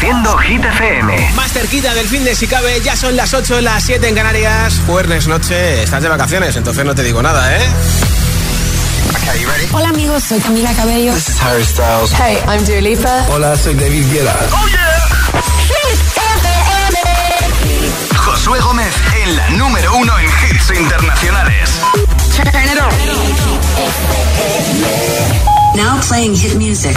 Reproduciendo Hit FM. Más cerquita del fin de si cabe, ya son las 8, las 7 en Canarias. Jueves noche, estás de vacaciones, entonces no te digo nada, ¿eh? Hola amigos, soy Camila Cabello. This is Harry Styles. Hey, I'm Dua Lipa. Hola, soy David Guetta. Oh yeah. Josué Gómez en la número uno en hits internacionales. Now playing hit music.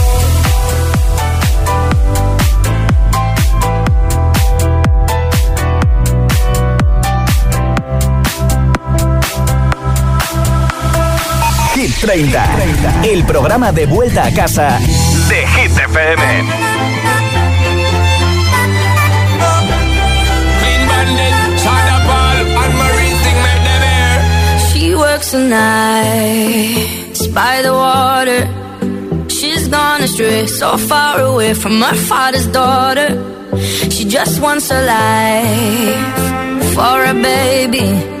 30, el programa de vuelta a casa de Hit FM. She works the nights by the water. She's gone astray, so far away from her father's daughter. She just wants a life for a baby.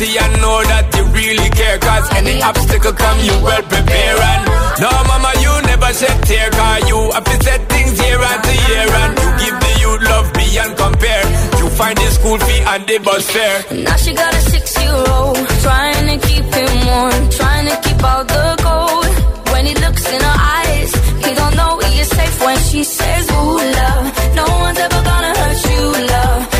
see and know that you really care Cause any obstacle come, you well prepare And no mama, you never shed tear Cause you have to set things year after year And you give the youth love beyond compare. You find the school fee and the bus fare. Now she got a six-year-old Trying to keep him warm Trying to keep out the cold When he looks in her eyes He don't know he is safe when she says, ooh, love No one's ever gonna hurt you, love.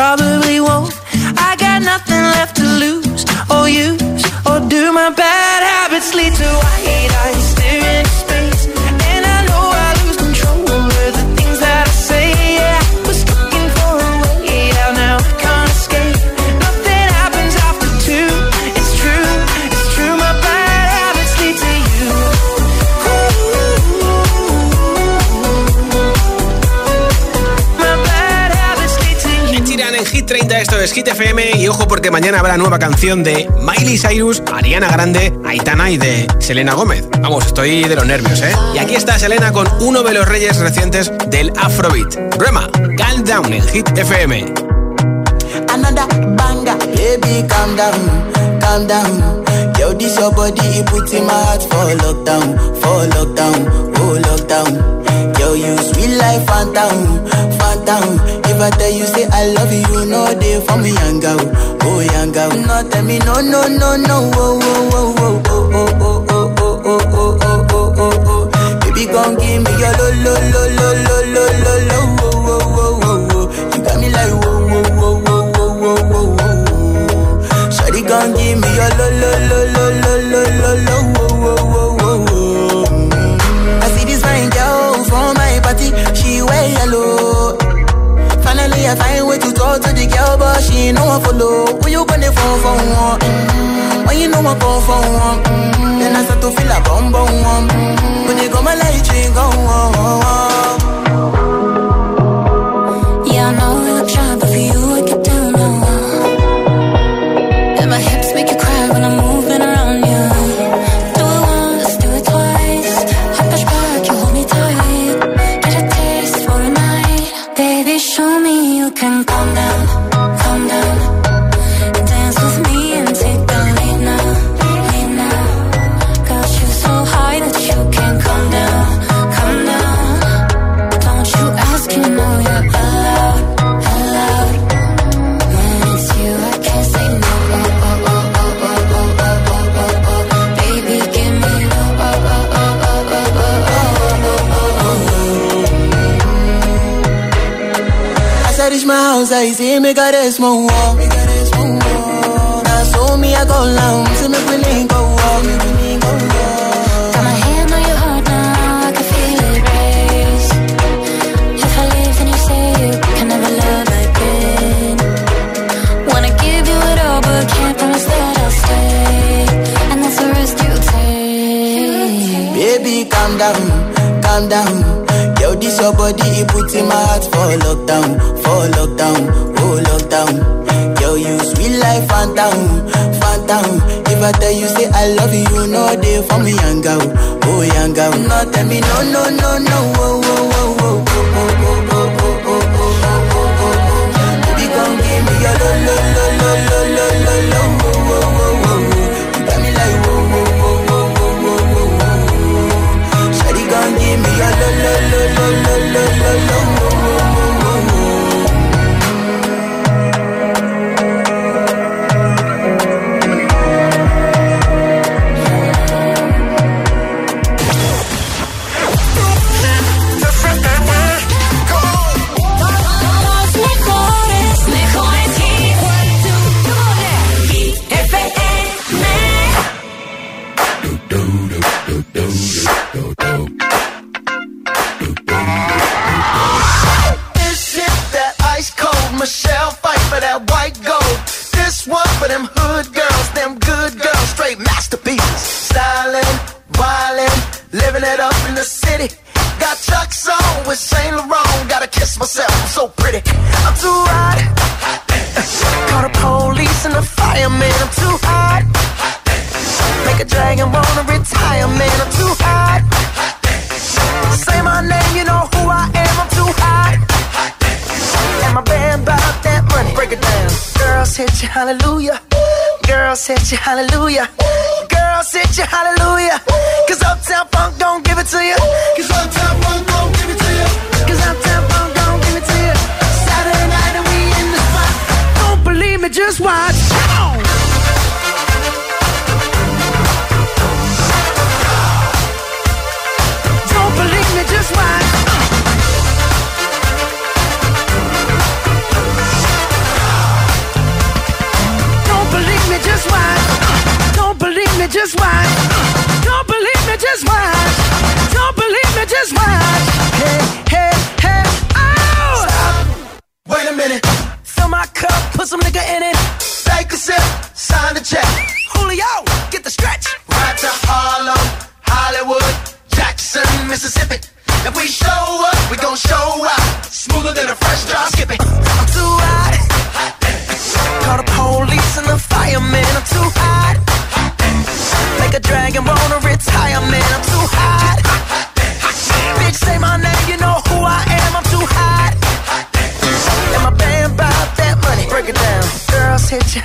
probably won't. I got nothing left to lose or you. Mañana habrá nueva canción de Miley Cyrus, Ariana Grande, Aitana y de Selena Gómez. Vamos, estoy de los nervios, ¿eh? Y aquí está Selena con uno de los reyes recientes del Afrobeat. Rema, Calm Down en Hit FM never tell you say I love you, no day for me, yanga, oh yanga. No tell me no, no, no, no, oh, oh, oh, oh, oh, oh, oh, oh, oh, oh, oh, oh, oh, oh, oh. Baby, gon' give me your lo, lo, lo, lo, lo, lo, lo, lo, oh, oh, oh, oh, oh. You got me like, whoa, whoa, whoa, whoa, whoa, whoa, whoa, give me your lo, lo, lo, lo, lo, lo, lo. a find way to talk to the girl, but she ain't know I follow. When you gonna phone for one? When you know I phone for one? Then I start to feel a bum bum. Mm-hmm. When you go my light, you ain't gone. Oh, oh. oh. eres Moa. you hallelujah.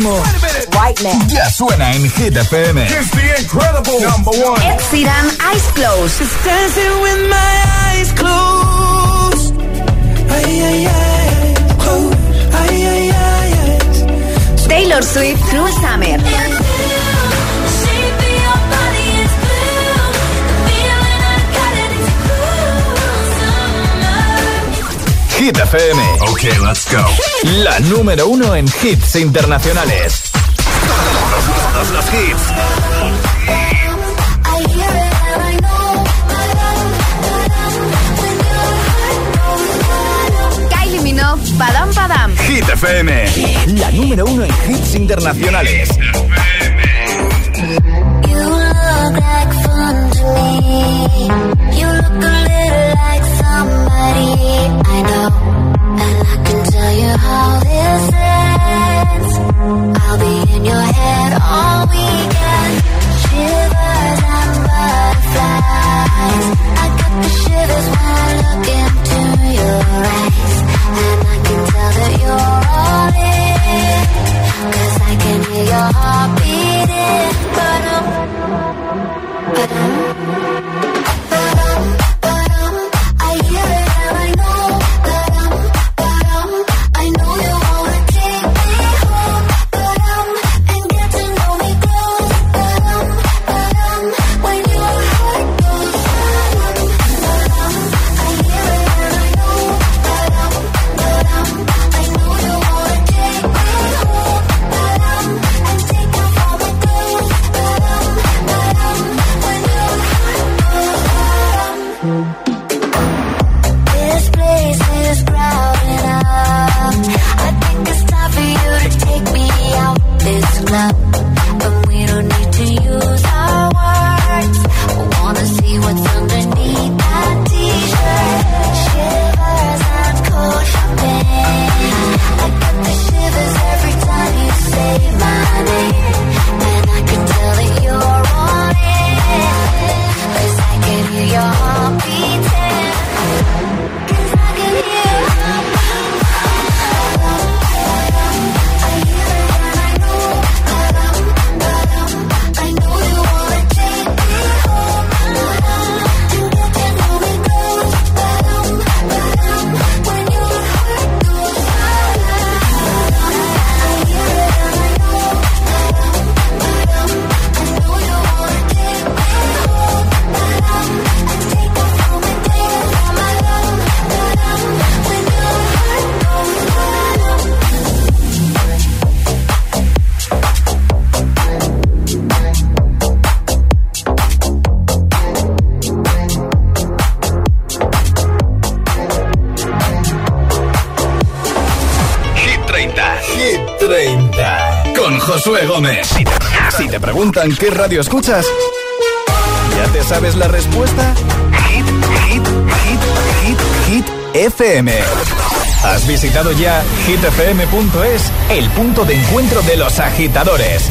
último ya suena en Hit FM. It's the incredible number one. Ed Sheeran, Eyes Closed. Just dancing with my eyes closed. Ay, ay, ay, closed. Ay, ay, ay, ay. Taylor Swift, Cruel Summer. Hit FM. Ok, let's go. La número uno en hits internacionales. Todos los hits. Kylie Minogue, Padam Padam. Hit FM. La número uno en hits internacionales. You look like fun to me. You look somebody I know. And I can tell you how this ends. I'll be in your head all weekend. Shivers and butterflies. I got the shivers when I look into your eyes. And I can tell that you're all in. Cause I can hear your heart beating. Ba-dum, ba-dum, ba-dum, qué radio escuchas, ¿ya te sabes la respuesta? Hit, hit, hit, hit, hit FM. ¿Has visitado ya hitfm.es, el punto de encuentro de los agitadores?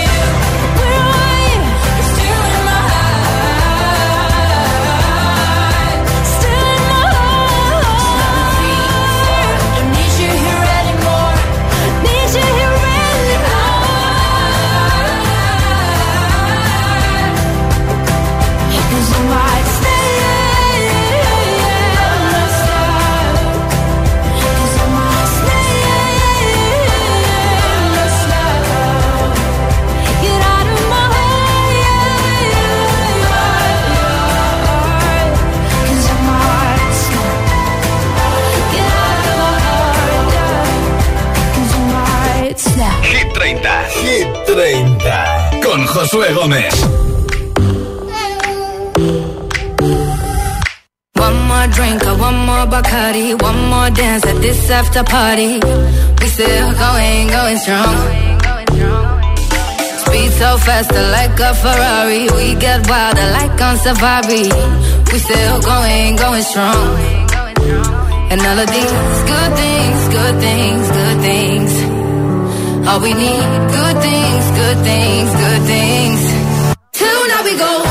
30 con Josué Gómez. One more drink, one more Bacardi, one more dance at this after party. We still going, going strong. Speed so fast, like a Ferrari. We get wilder, like on safari. We still going, going strong. And all of these good things, good things, good things all we need, good things, good things, good things. Till now we go.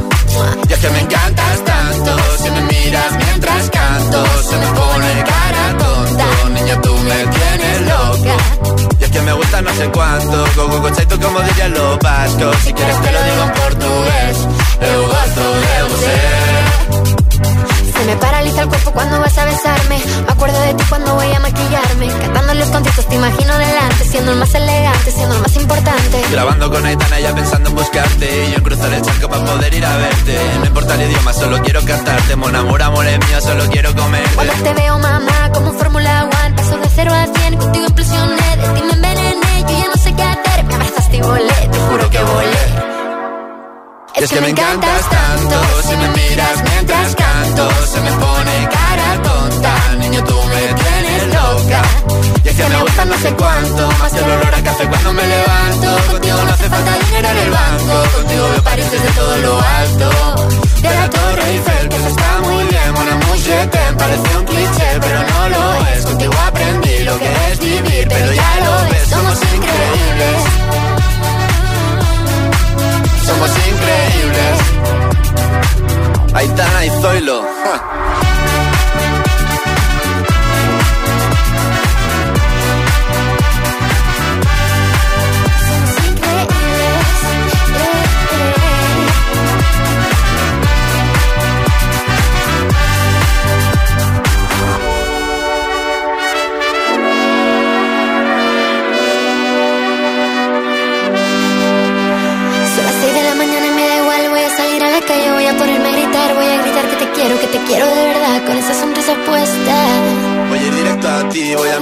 Y es que me encantas tanto, si me miras mientras canto, se me pone cara tonta. Niña, tú me tienes loca. Y es que me gusta no sé cuánto, go, go, chaito como dirían los vascos. Si quieres te lo digo en portugués, eu gosto de você. Se me paraliza el cuerpo cuando vas a besarme. Me acuerdo de ti cuando voy a maquillarme. Cantando los conciertos te imagino delante. Siendo el más elegante, siendo el más importante. Grabando con Aitana ya pensando en buscarte. Y yo en cruzar el charco para poder ir a verte. Solo quiero cantarte. Mon amor, amor es mío, solo quiero comer. Cuando te veo, mamá, como Fórmula One. Paso de cero a cien, contigo implosioné. De ti me envenené, yo ya no sé qué hacer. Me abrazaste y volé, te juro que volé. Es que me encantas tanto, si me miras mientras canto, se me pone cara tonta, niño tú me tienes loca. Y es que me gusta no sé cuánto, más el olor a café cuando me levanto. Contigo no hace falta dinero en el banco, contigo veo París desde todo lo alto. De la Torre Eiffel, que eso está muy bien, una te parece un cliché, pero no lo es. Contigo aprendí lo que es vivir, pero ya lo ves, somos increíbles somos increíbles. Aitana y Zoilo. quiero,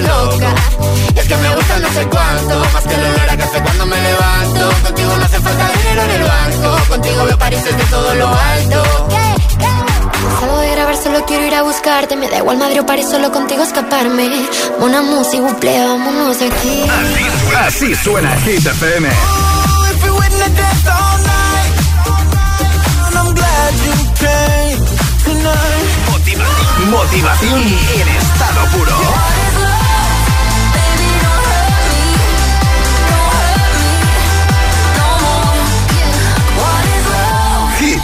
loca. Y es que me gusta no sé cuánto, más que el olor a café cuando me levanto. Contigo no hace falta dinero en el banco, contigo veo París desde todo lo alto. Salgo de grabar, solo quiero ir a buscarte. Me da igual Madrid o París, solo contigo escaparme. Una música, buple, vámonos aquí. Así, así suena Hit FM. Motivación, motivación en estado puro.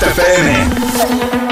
FM.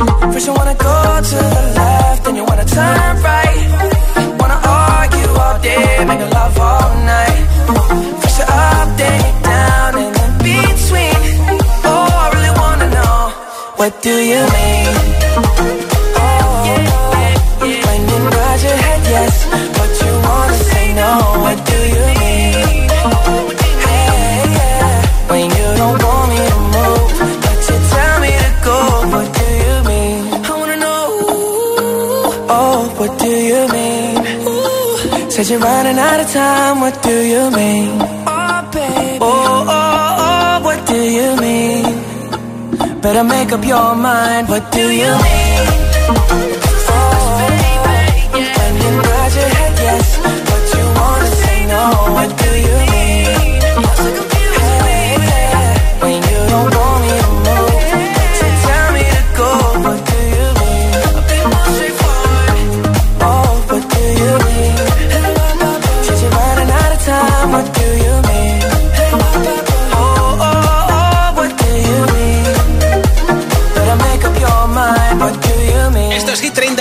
First you wanna go to the left, then you wanna turn right. Wanna argue all day, make love all night. First you're up, then you're down, and in between. Oh, I really wanna know, what do you mean? Oh, when you nod your head yes, but you wanna say no. What do you running out of time. What do you mean? Oh, baby. Oh, oh, oh, what do you mean? Better make up your mind. What do you mean? Oh, When you nod your head yes, but you wanna say no. What do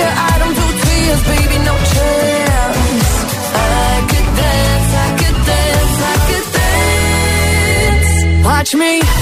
I don't do tears, baby, no chance. I could dance, I could dance, I could dance. Watch me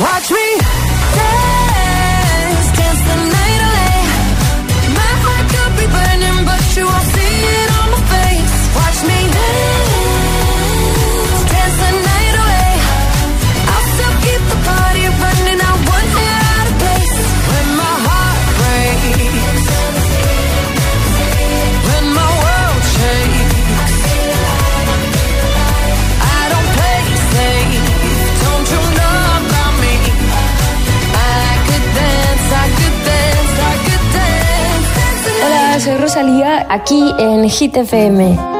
Watch me dance. Aquí en Hit FM.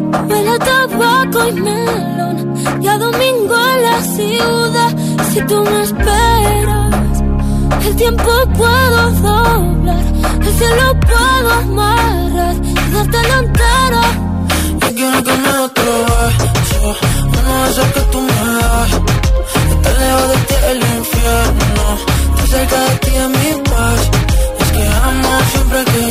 Huele a tabaco y melón. Y a domingo en la ciudad. Si tú me esperas, el tiempo puedo doblar. El cielo puedo amarrar y dártelo entero. Yo quiero que me otro beso, uno de esos que tú me das. Estar lejos de ti el infierno, estar cerca de ti es mi paz. Es que amo siempre que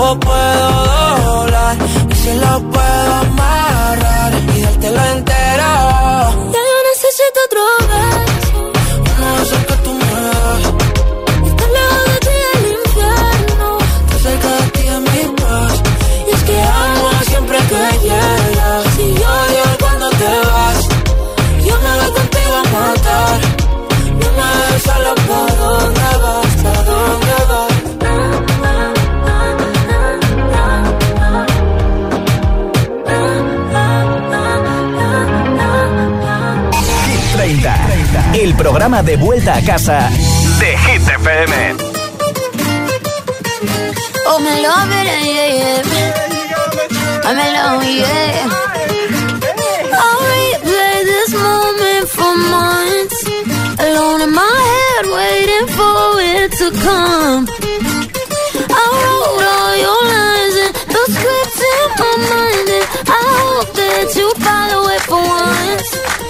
tiempo puedo doblar y si lo puedo amarrar y dártelo entero. Programa de vuelta a casa de Hit FM. Oh, me love it, yeah, yeah. I'm alone, yeah. I'll replay this moment for months. Alone in my head, waiting for it to come. I wrote all your lines and those scripts in my mind, and I hope that you follow it for once.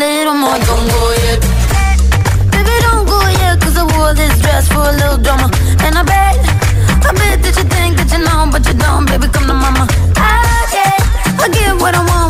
little more. Don't go yet. Baby, don't go yet, cause I wore this dress for a little drama. And I bet, I bet that you think that you know, but you don't, baby, come to mama. Ah, I get, I get what I want,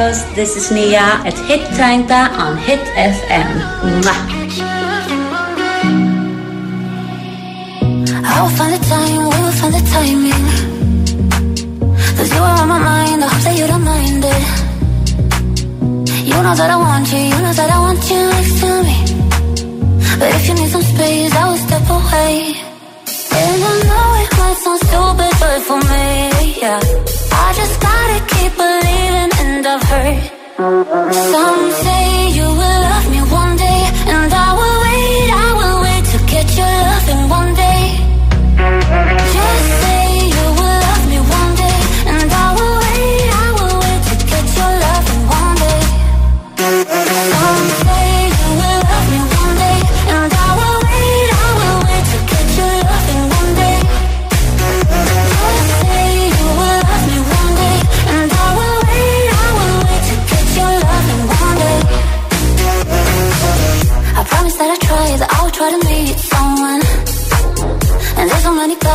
Amigos. This is Nia at Hit Tanga on Hit FM. Mwah. I will find the time, we will find the timing. Cause you are on my mind, I hope that you don't mind it. You know that I want you, you know I've heard. Some say you will love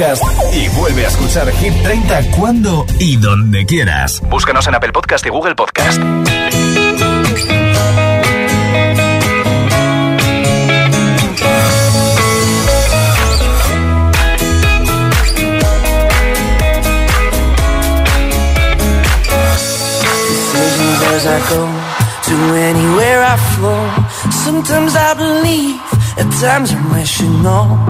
Podcast y vuelve a escuchar Hit 30 cuando y donde quieras. Búscanos en Apple Podcast y Google Podcast. as I go to anywhere I flow. Sometimes I believe, at times I'm rational.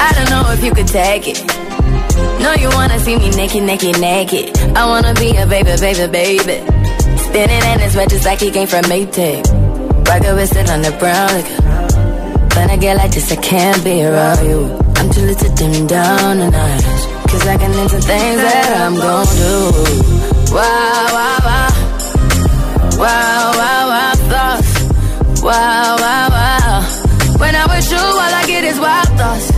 I don't know if you could take it. No, you wanna see me naked, naked, naked. I wanna be a baby, baby, baby. Spinning in his red just like he came from Maytag. Rocket with it on the brown liquor. When I get like this, I can't be around you. I'm too little to dim down the night. Cause I can into things that I'm gon' do. Wow, wow, wow. Wow, wow, wow, thoughts. Wow, wow, wow. When I'm with you, all I get is wild thoughts.